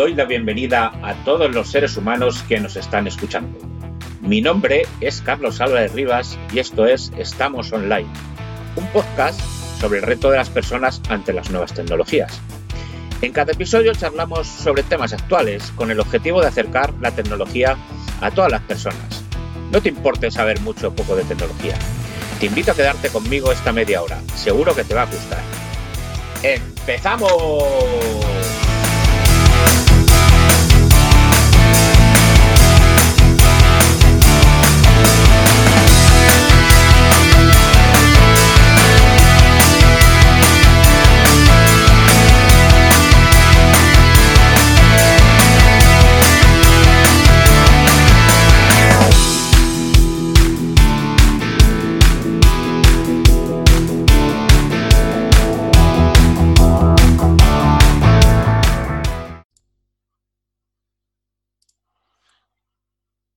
Doy la bienvenida a todos los seres humanos que nos están escuchando. Mi nombre es Carlos Álvarez Rivas y esto es Estamos Online, un podcast sobre el reto de las personas ante las nuevas tecnologías. En cada episodio charlamos sobre temas actuales con el objetivo de acercar la tecnología a todas las personas. No te importe saber mucho o poco de tecnología. Te invito a quedarte conmigo esta media hora. Seguro que te va a gustar. ¡Empezamos!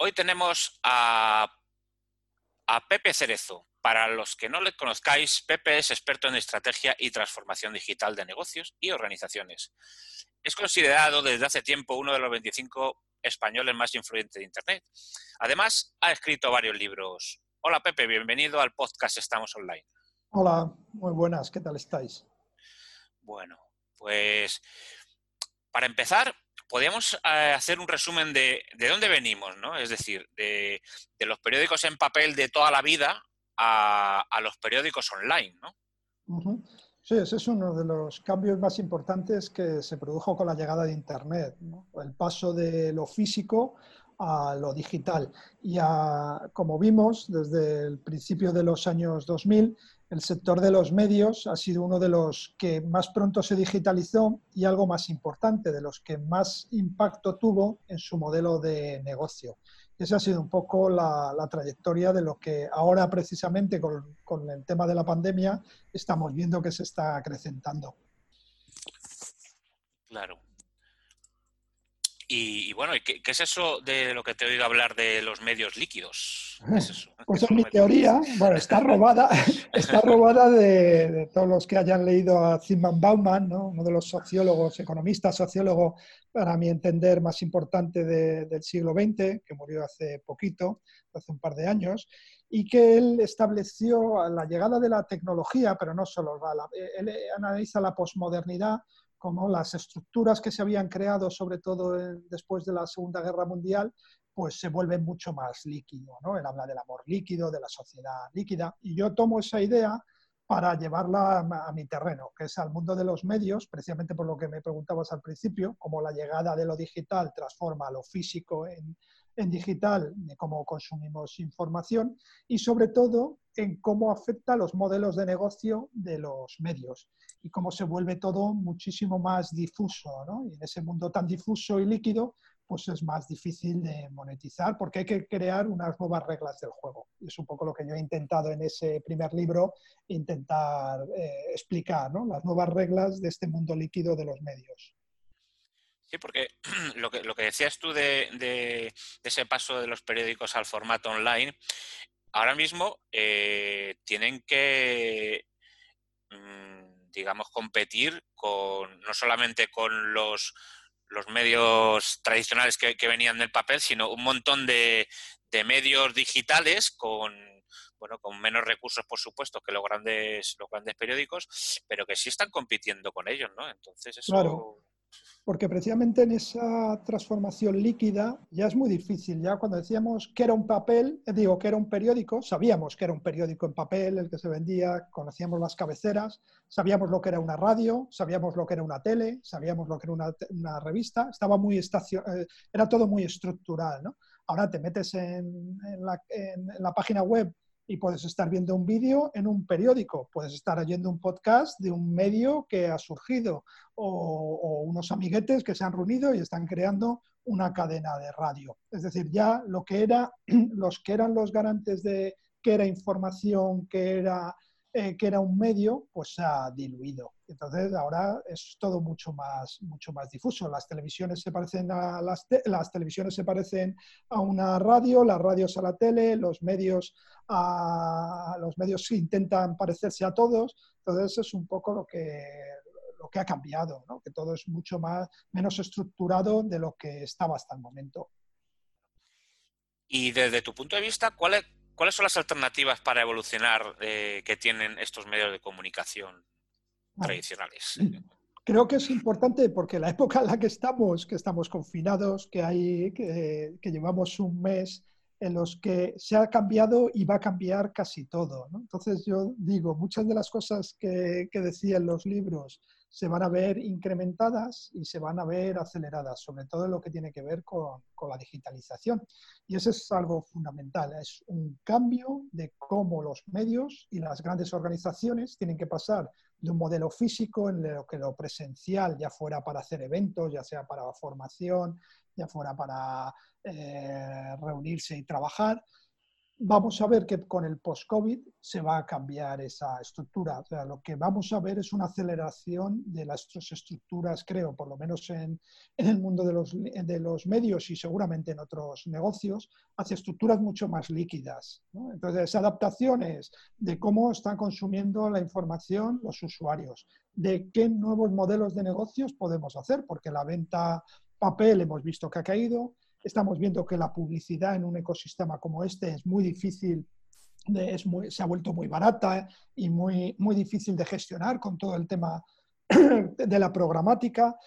Hoy tenemos a, Pepe Cerezo. Para los que no le conozcáis, Pepe es experto en estrategia y transformación digital de negocios y organizaciones. Es considerado desde hace tiempo uno de los 25 españoles más influyentes de Internet. Además, ha escrito varios libros. Hola Pepe, bienvenido al podcast Estamos Online. Hola, muy buenas, ¿qué tal estáis? Bueno, pues para empezar, podríamos eh, hacer un resumen de, de, dónde venimos, ¿no? Es decir, de, los periódicos en papel de toda la vida a, los periódicos online, ¿no? Sí, ese es uno de los cambios más importantes que se produjo con la llegada de Internet, el paso de lo físico a lo digital. Y como vimos desde el principio de los años 2000, el sector de los medios ha sido uno de los que más pronto se digitalizó y algo más importante, de los que más impacto tuvo en su modelo de negocio. Esa ha sido un poco la, trayectoria de lo que ahora precisamente con, con el tema de la pandemia estamos viendo que se está acrecentando. Claro. Y, bueno, ¿qué, es eso de lo que te oigo hablar de los medios líquidos? Pues en mi teoría, bueno, está robada, está robada de, todos los que hayan leído a Zygmunt Bauman, uno de los sociólogos, economistas, sociólogo, para mi entender, más importante del siglo XX, que murió hace poquito, hace un par de años, y que él estableció la llegada de la tecnología, pero no solo, él analiza la posmodernidad como las estructuras que se habían creado, sobre todo después de la Segunda Guerra Mundial, pues se vuelven mucho más líquido. ¿no? Él habla del amor líquido, de la sociedad líquida, y yo tomo esa idea para llevarla a, mi terreno, que es al mundo de los medios, precisamente por lo que me preguntabas al principio, cómo la llegada de lo digital transforma lo físico en, en digital, de cómo consumimos información y sobre todo en cómo afecta los modelos de negocio de los medios y cómo se vuelve todo muchísimo más difuso. ¿no? Y en ese mundo tan difuso y líquido, pues es más difícil de monetizar porque hay que crear unas nuevas reglas del juego. Es un poco lo que yo he intentado en ese primer libro, intentar eh, explicar ¿no? las nuevas reglas de este mundo líquido de los medios. Sí, porque lo que, lo que decías tú de, ese paso de los periódicos al formato online, ahora mismo eh, tienen que, mm, digamos, competir con no solamente con los, los medios tradicionales que, venían del papel, sino un montón de, medios digitales con, bueno, con menos recursos, por supuesto, que los grandes, los grandes periódicos, pero que sí están compitiendo con ellos, ¿no? Entonces eso porque precisamente en esa transformación líquida ya es muy difícil. Ya cuando decíamos que era un papel, eh, digo que era un periódico, sabíamos que era un periódico en papel el que se vendía, conocíamos las cabeceras, sabíamos lo que era una radio, sabíamos lo que era una tele, sabíamos lo que era una, revista, estaba muy estacion... Eh, era todo muy estructural. ¿no? Ahora te metes en la página web y puedes estar viendo un vídeo en un periódico, puedes estar oyendo un podcast de un medio que ha surgido o, unos amiguetes que se han reunido y están creando una cadena de radio. Es decir, ya lo que era, los que eran los garantes de que era información, que era eh, que era un medio, pues se ha diluido. Entonces ahora es todo mucho más, mucho más difuso. Las televisiones se parecen a las, las televisiones se parecen a una radio, las radios a la tele, los medios a los medios intentan parecerse a todos. Entonces es un poco lo que lo que ha cambiado, ¿no? que todo es mucho más, menos estructurado de lo que estaba hasta el momento. Y desde tu punto de vista, ¿cuáles, cuáles son las alternativas para evolucionar eh, que tienen estos medios de comunicación tradicionales? Creo que es importante porque la época en la que estamos, que estamos confinados, que, hay, que, llevamos un mes en los que se ha cambiado y va a cambiar casi todo. Entonces yo digo, muchas de las cosas que, que decían los libros se van a ver incrementadas y se van a ver aceleradas, sobre todo en lo que tiene que ver con, con, la digitalización. Y eso es algo fundamental, es un cambio de cómo los medios y las grandes organizaciones tienen que pasar de un modelo físico en lo que lo presencial, ya fuera para hacer eventos, ya sea para formación, ya fuera para eh, reunirse y trabajar, vamos a ver que con el post-COVID se va a cambiar esa estructura. O sea, lo que vamos a ver es una aceleración de las estructuras, creo, por lo menos en, el mundo de los, de los, medios y seguramente en otros negocios, hacia estructuras mucho más líquidas. Entonces, adaptaciones de cómo están consumiendo la información los usuarios, de qué nuevos modelos de negocios podemos hacer, porque la venta papel hemos visto que ha caído, Estamos viendo que la publicidad en un ecosistema como este es muy difícil, es se ha vuelto muy barata y muy, muy difícil de gestionar con todo el tema de la programática.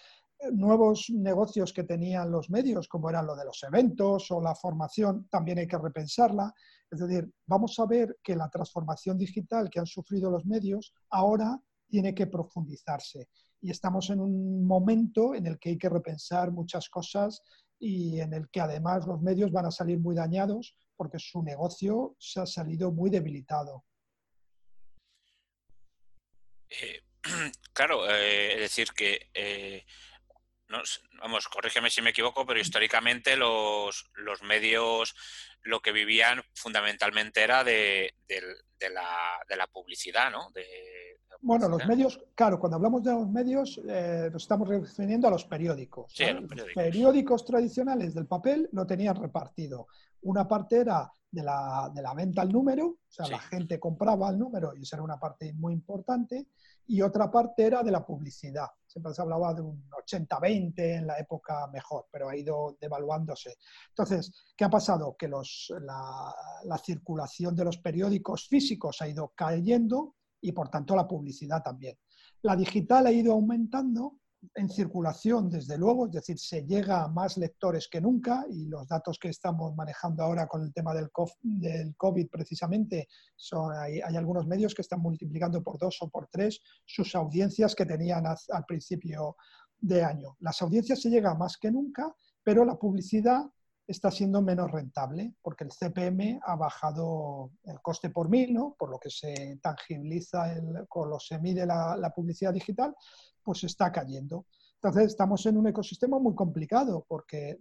Nuevos negocios que tenían los medios, como eran lo de los eventos o la formación, también hay que repensarla. Es decir, vamos a ver que la transformación digital que han sufrido los medios ahora tiene que profundizarse. Y estamos en un momento en el que hay que repensar muchas cosas y en el que además los medios van a salir muy dañados porque su negocio se ha salido muy debilitado. Eh, claro, eh, es decir que, eh, vamos, corrígeme si me equivoco, pero históricamente los, los medios lo que vivían fundamentalmente era de, la, de la, publicidad, ¿no? De, bueno, los medios, claro, cuando hablamos de los medios eh, nos estamos refiriendo a los periódicos. Sí, los periódicos. periódicos. tradicionales del papel lo tenían repartido. Una parte era de la, de la venta al número, o sea, la gente compraba el número y esa era una parte muy importante, y otra parte era de la publicidad. Siempre se hablaba de un 80-20 en la época mejor, pero ha ido devaluándose. Entonces, ¿qué ha pasado? Que los, la, la circulación de los periódicos físicos ha ido cayendo y por tanto la publicidad también. La digital ha ido aumentando en circulación, desde luego, es decir, se llega a más lectores que nunca y los datos que estamos manejando ahora con el tema del COVID, precisamente, son, hay, algunos medios que están multiplicando por dos o por tres sus audiencias que tenían al principio de año. Las audiencias se llegan más que nunca, pero la publicidad está siendo menos rentable porque el CPM ha bajado el coste por mil, ¿no? por lo que se tangibiliza, el, con lo se mide la, publicidad digital, pues está cayendo. Entonces estamos en un ecosistema muy complicado porque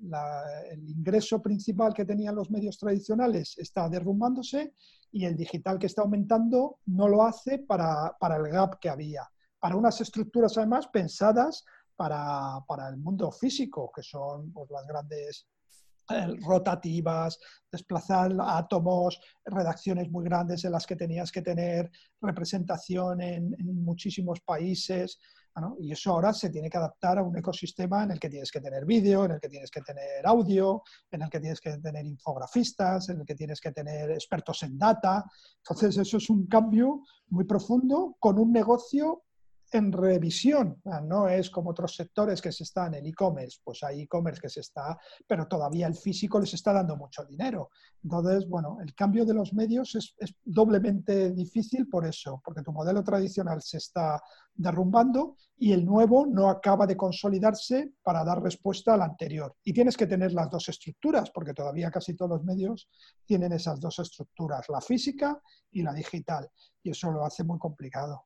el ingreso principal que tenían los medios tradicionales está derrumbándose y el digital que está aumentando no lo hace para, para el gap que había. Para unas estructuras además pensadas para, para el mundo físico, que son pues, las grandes eh, rotativas, desplazar átomos, redacciones muy grandes en las que tenías que tener representación en, muchísimos países. Y eso ahora se tiene que adaptar a un ecosistema en el que tienes que tener vídeo, en el que tienes que tener audio, en el que tienes que tener infografistas, en el que tienes que tener expertos en data. Entonces, eso es un cambio muy profundo con un negocio en revisión. No es como otros sectores que se están en el e-commerce, pues hay e-commerce que se está, pero todavía el físico les está dando mucho dinero. Entonces, bueno, el cambio de los medios es, doblemente difícil por eso, porque tu modelo tradicional se está derrumbando y el nuevo no acaba de consolidarse para dar respuesta al anterior. Y tienes que tener las dos estructuras, porque todavía casi todos los medios tienen esas dos estructuras, la física y la digital, y eso lo hace muy complicado.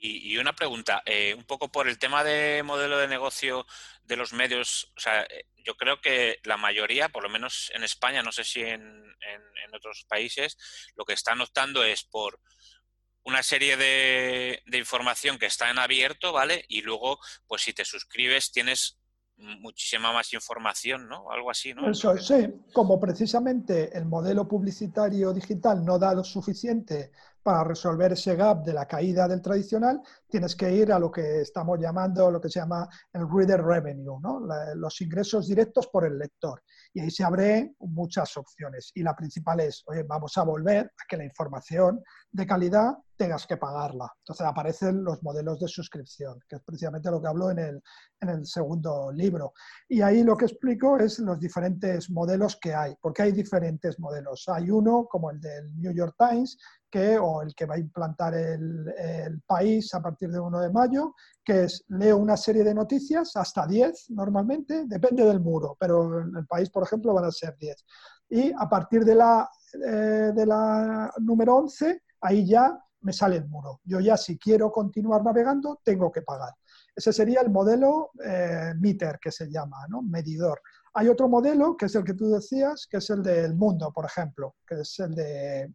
Y, una pregunta, eh, un poco por el tema de modelo de negocio de los medios, o sea, eh, yo creo que la mayoría, por lo menos en España, no sé si en, en, otros países, lo que están optando es por una serie de, de, información que está en abierto, ¿vale? Y luego, pues si te suscribes, tienes muchísima más información, ¿no? Algo así, ¿no? Eso, sí, como precisamente el modelo publicitario digital no da lo suficiente para resolver ese gap de la caída del tradicional, tienes que ir a lo que estamos llamando, lo que se llama el reader revenue, ¿no? los ingresos directos por el lector. Y ahí se abren muchas opciones. Y la principal es, oye, vamos a volver a que la información de calidad tengas que pagarla. Entonces aparecen los modelos de suscripción, que es precisamente lo que hablo en el, en el segundo libro. Y ahí lo que explico es los diferentes modelos que hay, porque hay diferentes modelos. Hay uno como el del New York Times, que, o el que va a implantar el, país a partir de 1 de mayo, que es leo una serie de noticias, hasta 10 normalmente, depende del muro, pero en el país, por ejemplo, van a ser 10. Y a partir de la, eh, de la número 11, ahí ya me sale el muro. Yo ya si quiero continuar navegando, tengo que pagar. Ese sería el modelo eh, meter, que se llama, ¿no? medidor. Hay otro modelo, que es el que tú decías, que es el del mundo, por ejemplo, que es el de...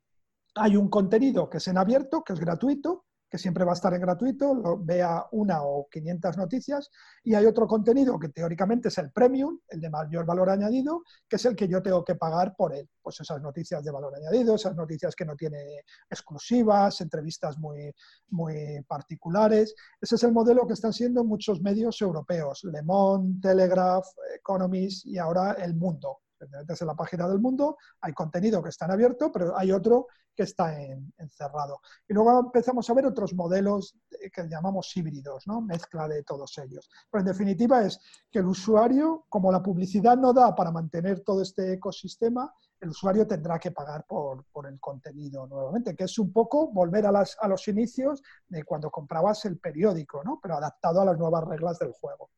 Hay un contenido que es en abierto, que es gratuito, que siempre va a estar en gratuito, lo, vea una o 500 noticias, y hay otro contenido que teóricamente es el premium, el de mayor valor añadido, que es el que yo tengo que pagar por él. Pues esas noticias de valor añadido, esas noticias que no tiene exclusivas, entrevistas muy, muy particulares. Ese es el modelo que están siendo muchos medios europeos, Le Monde, Telegraph, Economist y ahora El Mundo. En la página del mundo, hay contenido que está en abierto, pero hay otro que está encerrado. Y luego empezamos a ver otros modelos que llamamos híbridos, ¿no? mezcla de todos ellos. Pero en definitiva es que el usuario, como la publicidad no da para mantener todo este ecosistema, el usuario tendrá que pagar por, por el contenido nuevamente, que es un poco volver a, las, a los inicios de cuando comprabas el periódico, ¿no? pero adaptado a las nuevas reglas del juego.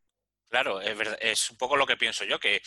Claro, es, es, un poco lo que pienso yo, que,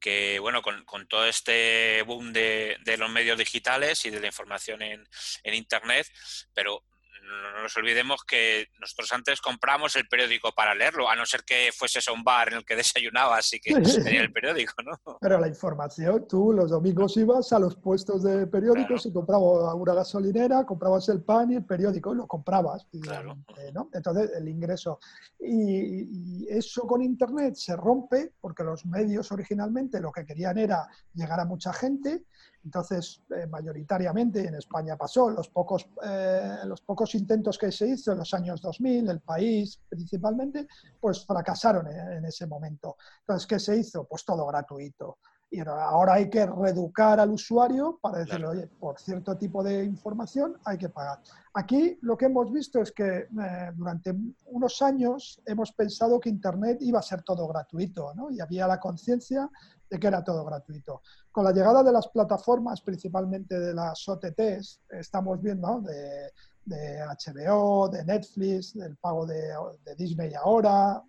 que bueno, con, con, todo este boom de, de, los medios digitales y de la información en, en Internet, pero no nos olvidemos que nosotros antes compramos el periódico para leerlo, a no ser que fuese a un bar en el que desayunabas y que tenía el periódico, ¿no? Pero la información, tú los domingos ibas a los puestos de periódicos y comprabas una gasolinera, comprabas el pan y el periódico y lo comprabas. Claro. ¿no? Entonces, el ingreso. Y, y eso con Internet se rompe porque los medios originalmente lo que querían era llegar a mucha gente entonces, eh, mayoritariamente en España pasó, los pocos, eh, los pocos intentos que se hizo en los años 2000, el país principalmente, pues fracasaron en, ese momento. Entonces, ¿qué se hizo? Pues todo gratuito. Y ahora hay que reeducar al usuario para decirle, oye, por cierto tipo de información hay que pagar. Aquí lo que hemos visto es que eh, durante unos años hemos pensado que Internet iba a ser todo gratuito, ¿no? Y había la conciencia de que era todo gratuito. Con la llegada de las plataformas, principalmente de las OTTs, estamos viendo de, HBO, de Netflix, del pago de, de Disney ahora,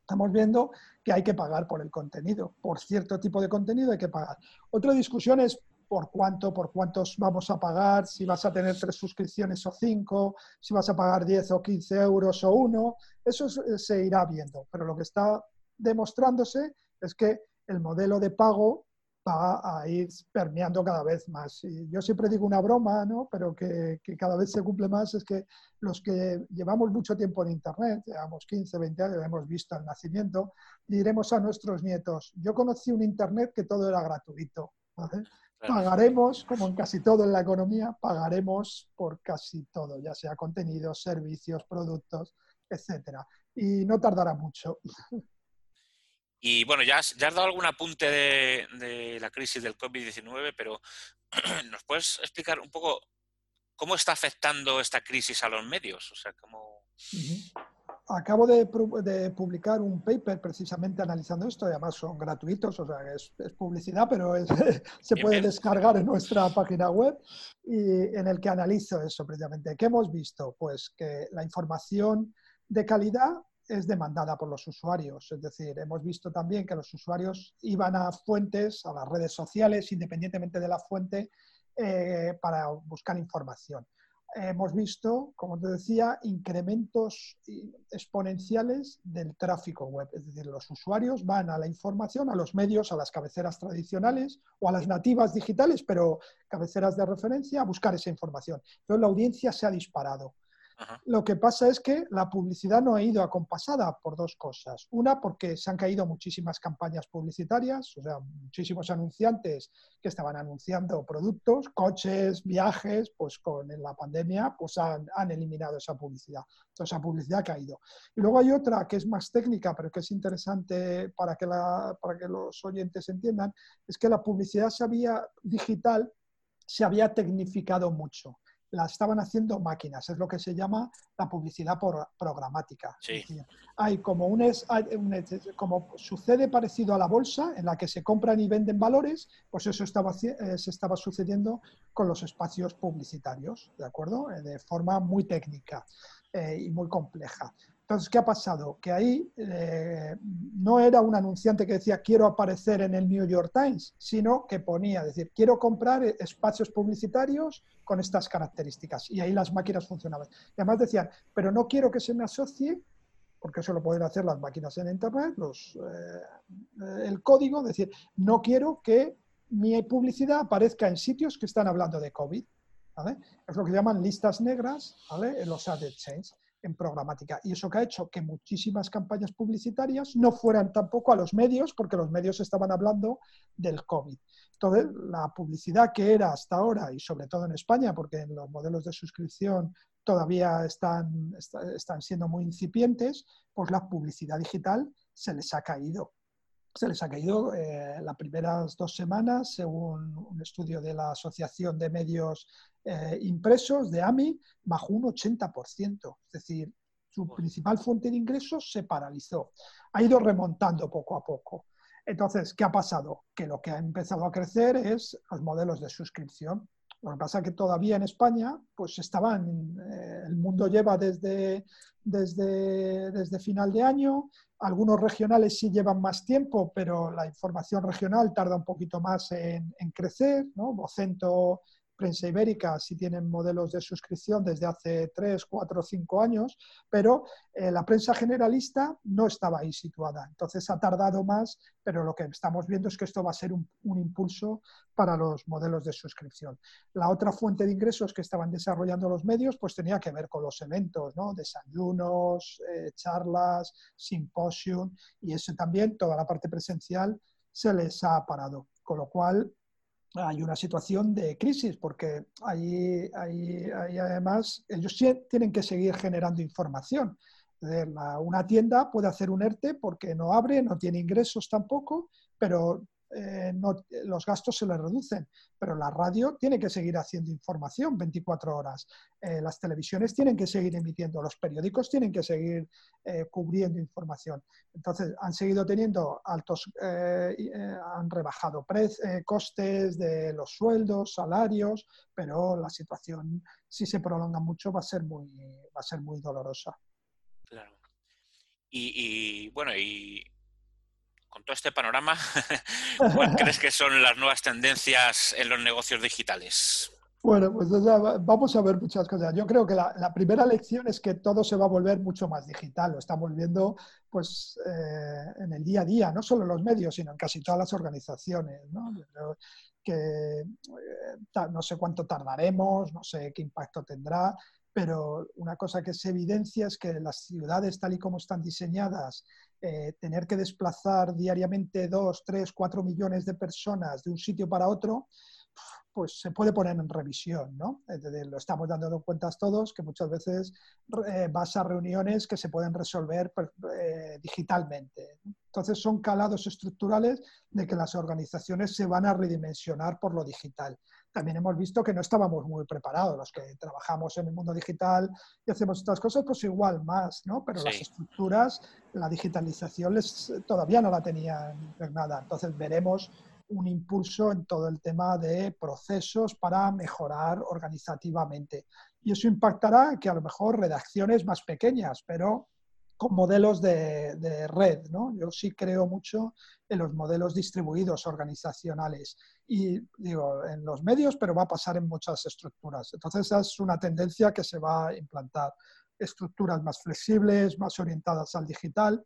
estamos viendo que hay que pagar por el contenido, por cierto tipo de contenido hay que pagar. Otra discusión es por cuánto, por cuántos vamos a pagar, si vas a tener tres suscripciones o cinco, si vas a pagar 10 o 15 euros o uno, eso se irá viendo, pero lo que está demostrándose es que el modelo de pago va a ir permeando cada vez más. Y yo siempre digo una broma, ¿no? pero que, cada vez se cumple más, es que los que llevamos mucho tiempo en Internet, llevamos 15, 20 años, hemos visto el nacimiento, diremos a nuestros nietos, yo conocí un Internet que todo era gratuito. Pagaremos, como en casi todo en la economía, pagaremos por casi todo, ya sea contenidos, servicios, productos, etcétera. Y no tardará mucho. Y bueno, ya has, dado algún apunte de, la crisis del COVID-19, pero ¿nos puedes explicar un poco cómo está afectando esta crisis a los medios? O sea, cómo... Acabo de, publicar un paper precisamente analizando esto, y además son gratuitos, o sea, es, es publicidad, pero se puede descargar en nuestra página web, y en el que analizo eso precisamente. ¿Qué hemos visto? Pues que la información de calidad es demandada por los usuarios. Es decir, hemos visto también que los usuarios iban a fuentes, a las redes sociales, independientemente de la fuente, eh, para buscar información. Hemos visto, como te decía, incrementos exponenciales del tráfico web. Es decir, los usuarios van a la información, a los medios, a las cabeceras tradicionales o a las nativas digitales, pero cabeceras de referencia, a buscar esa información. Entonces, la audiencia se ha disparado. Lo que pasa es que la publicidad no ha ido acompasada por dos cosas. Una, porque se han caído muchísimas campañas publicitarias, o sea, muchísimos anunciantes que estaban anunciando productos, coches, viajes, pues con la pandemia pues han, eliminado esa publicidad. Entonces, esa publicidad ha caído. Y luego hay otra que es más técnica, pero que es interesante para que, para que los oyentes entiendan, es que la publicidad se digital se había tecnificado mucho la estaban haciendo máquinas, es lo que se llama la publicidad por, programática. hay como un, es, como sucede parecido a la bolsa, en la que se compran y venden valores, pues eso estaba, eh, se estaba sucediendo con los espacios publicitarios, ¿de acuerdo? Eh, de forma muy técnica eh, y muy compleja. Entonces, ¿qué ha pasado? Que ahí eh, no era un anunciante que decía quiero aparecer en el New York Times, sino que ponía, decir, quiero comprar espacios publicitarios con estas características. Y ahí las máquinas funcionaban. Y además decían, pero no quiero que se me asocie, porque eso lo pueden hacer las máquinas en Internet, los, eh, el código, decir, no quiero que mi publicidad aparezca en sitios que están hablando de COVID. Es lo que llaman listas negras ¿vale? en los ad chains en programática. Y eso que ha hecho que muchísimas campañas publicitarias no fueran tampoco a los medios, porque los medios estaban hablando del COVID. Entonces, la publicidad que era hasta ahora, y sobre todo en España, porque en los modelos de suscripción todavía están, están siendo muy incipientes, pues la publicidad digital se les ha caído se les ha caído eh, las primeras dos semanas, según un estudio de la Asociación de Medios eh, Impresos, de AMI, bajó un 80%. Es decir, su principal fuente de ingresos se paralizó. Ha ido remontando poco a poco. Entonces, ¿qué ha pasado? Que lo que ha empezado a crecer es los modelos de suscripción. Lo que pasa es que todavía en España, pues estaban, eh, el mundo lleva desde, desde, desde final de año, algunos regionales sí llevan más tiempo, pero la información regional tarda un poquito más en, en crecer, ¿no? Vocento prensa ibérica sí tienen modelos de suscripción desde hace 3, 4, 5 años, pero eh, la prensa generalista no estaba ahí situada. Entonces ha tardado más, pero lo que estamos viendo es que esto va a ser un, impulso para los modelos de suscripción. La otra fuente de ingresos que estaban desarrollando los medios pues tenía que ver con los eventos, ¿no? desayunos, eh, charlas, simposium y eso también, toda la parte presencial se les ha parado. Con lo cual, hay una situación de crisis porque ahí, además ellos tienen que seguir generando información. Una tienda puede hacer un ERTE porque no abre, no tiene ingresos tampoco, pero eh, los gastos se le reducen, pero la radio tiene que seguir haciendo información 24 horas, eh, las televisiones tienen que seguir emitiendo, los periódicos tienen que seguir eh, cubriendo información. Entonces, han seguido teniendo altos, han rebajado costes de los sueldos, salarios, pero la situación, si se prolonga mucho, va a ser muy, va a ser muy dolorosa. Claro. y bueno, y con todo este panorama, ¿cuál crees que son las nuevas tendencias en los negocios digitales? Bueno, pues vamos a ver muchas cosas. Yo creo que la, primera lección es que todo se va a volver mucho más digital. Lo estamos viendo pues, eh, en el día a día, no solo en los medios, sino en casi todas las organizaciones. ¿no? Que eh, no sé cuánto tardaremos, no sé qué impacto tendrá, pero una cosa que se evidencia es que las ciudades, tal y como están diseñadas, eh, tener que desplazar diariamente dos, tres, cuatro millones de personas de un sitio para otro, pues se puede poner en revisión, ¿no? lo estamos dando cuentas todos, que muchas veces eh, vas a reuniones que se pueden resolver pues, eh, digitalmente. Entonces son calados estructurales de que las organizaciones se van a redimensionar por lo digital. También hemos visto que no estábamos muy preparados, los que trabajamos en el mundo digital y hacemos estas cosas, pues igual más, ¿no? Pero las estructuras, la digitalización les, todavía no la tenían nada. Entonces veremos un impulso en todo el tema de procesos para mejorar organizativamente. Y eso impactará que a lo mejor redacciones más pequeñas, pero con modelos de, red. ¿no? Yo sí creo mucho en los modelos distribuidos organizacionales y digo, en los medios, pero va a pasar en muchas estructuras. Entonces, esa es una tendencia que se va a implantar. Estructuras más flexibles, más orientadas al digital.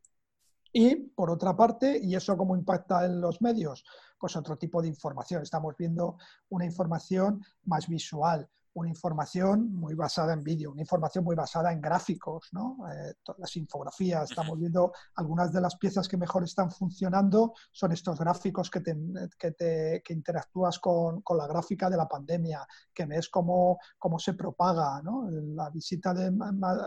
Y, por otra parte, ¿y eso cómo impacta en los medios? Pues otro tipo de información. Estamos viendo una información más visual, una información muy basada en vídeo, una información muy basada en gráficos, ¿no? Eh, las infografías, estamos viendo algunas de las piezas que mejor están funcionando son estos gráficos que, te, que, te, que interactúas con, con, la gráfica de la pandemia, que ves cómo, cómo se propaga, ¿no? La visita de,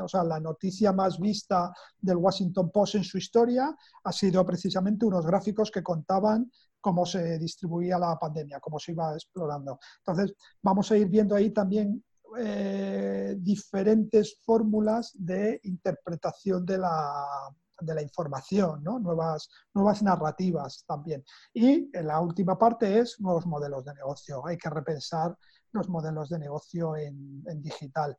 o sea, la noticia más vista del Washington Post en su historia ha sido precisamente unos gráficos que contaban cómo se distribuía la pandemia, cómo se iba explorando. Entonces, vamos a ir viendo ahí también eh, diferentes fórmulas de interpretación de la, de la información, ¿no? nuevas, nuevas narrativas también. Y en la última parte es nuevos modelos de negocio. Hay que repensar los modelos de negocio en, digital.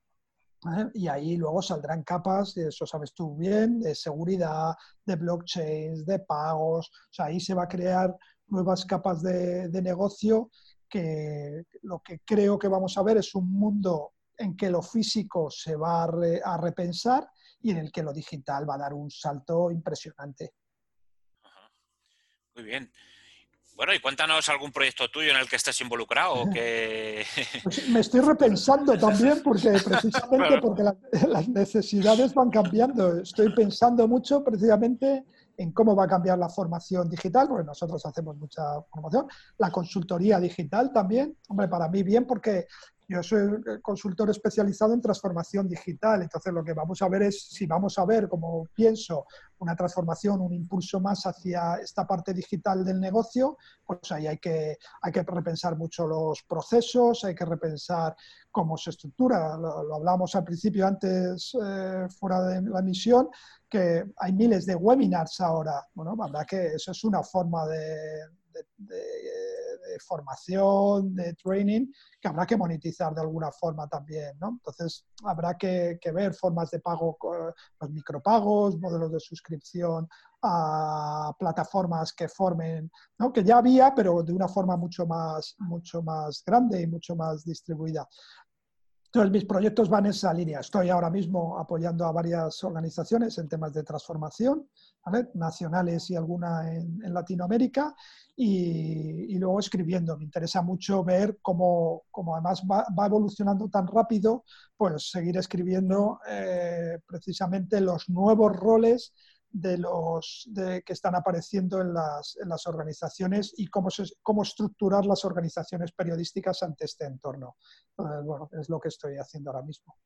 ¿eh? Y ahí luego saldrán capas, eso sabes tú bien, de seguridad, de blockchains, de pagos. O sea, ahí se va a crear nuevas capas de, negocio que lo que creo que vamos a ver es un mundo en que lo físico se va a, repensar y en el que lo digital va a dar un salto impresionante. Muy bien. Bueno, y cuéntanos algún proyecto tuyo en el que estés involucrado. Que... Pues me estoy repensando también, porque precisamente porque las necesidades van cambiando. Estoy pensando mucho precisamente en cómo va a cambiar la formación digital, porque nosotros hacemos mucha formación, la consultoría digital también, hombre, para mí bien porque yo soy consultor especializado en transformación digital, entonces lo que vamos a ver es si vamos a ver, como pienso, una transformación, un impulso más hacia esta parte digital del negocio, pues ahí hay que, hay que repensar mucho los procesos, hay que repensar cómo se estructura. Lo, hablamos al principio, antes, eh, fuera de la emisión, que hay miles de webinars ahora. Bueno, habrá que eso es una forma de de formación, de training, que habrá que monetizar de alguna forma también, ¿no? Entonces, habrá que, ver formas de pago, los micropagos, modelos de suscripción a plataformas que formen, ¿no? que ya había, pero de una forma mucho más, mucho más grande y mucho más distribuida. Entonces, mis proyectos van en esa línea. Estoy ahora mismo apoyando a varias organizaciones en temas de transformación, nacionales y alguna en, Latinoamérica, y, luego escribiendo. Me interesa mucho ver cómo, cómo además va, evolucionando tan rápido, pues seguir escribiendo eh, precisamente los nuevos roles de los de, que están apareciendo en las, en las organizaciones y cómo, cómo estructurar las organizaciones periodísticas ante este entorno. bueno, es lo que estoy haciendo ahora mismo.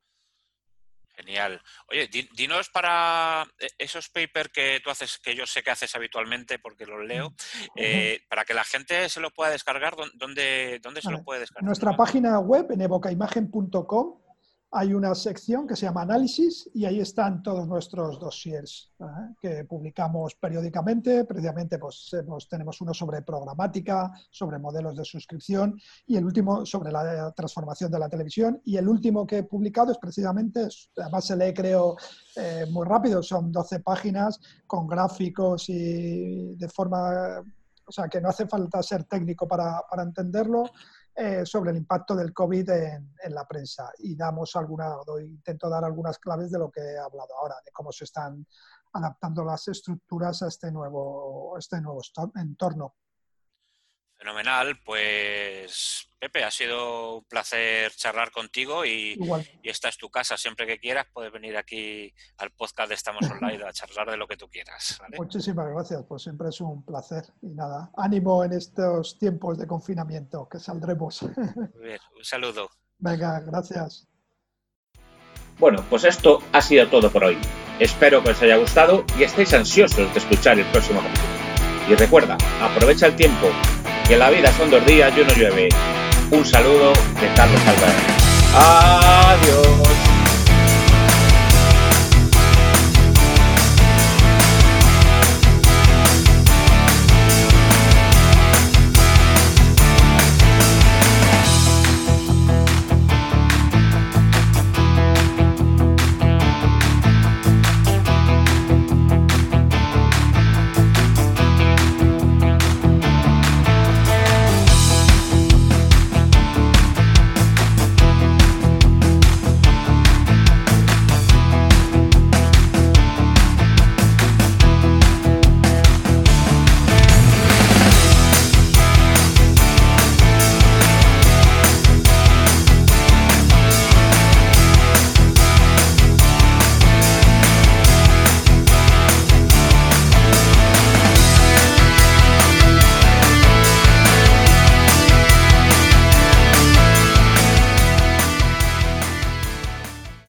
Genial. Oye, dinos para eh, esos papers que tú haces, que yo sé que haces habitualmente porque los leo, eh, para que la gente se lo pueda descargar, ¿dónde, dónde se lo puede descargar? Nuestra página web en evocaimagen.com hay una sección que se llama análisis y ahí están todos nuestros dossiers ¿eh? que publicamos periódicamente. Precisamente pues, tenemos uno sobre programática, sobre modelos de suscripción y el último sobre la transformación de la televisión. Y el último que he publicado es precisamente, además se lee creo eh, muy rápido, son 12 páginas con gráficos y de forma, o sea que no hace falta ser técnico para, para entenderlo eh, sobre el impacto del COVID en, la prensa y damos alguna, intento dar algunas claves de lo que he hablado ahora, de cómo se están adaptando las estructuras a este nuevo, este nuevo entorno. Fenomenal, pues Pepe, ha sido un placer charlar contigo y, esta es tu casa. Siempre que quieras puedes venir aquí al podcast de Estamos Online a charlar de lo que tú quieras. Muchísimas gracias, pues siempre es un placer. Y nada, ánimo en estos tiempos de confinamiento, que saldremos. Muy bien, un saludo. Venga, gracias. Bueno, pues esto ha sido todo por hoy. Espero que os haya gustado y estéis ansiosos de escuchar el próximo capítulo. Y recuerda, aprovecha el tiempo que la vida son dos días y uno llueve. Un saludo de Carlos Alvarado. Adiós.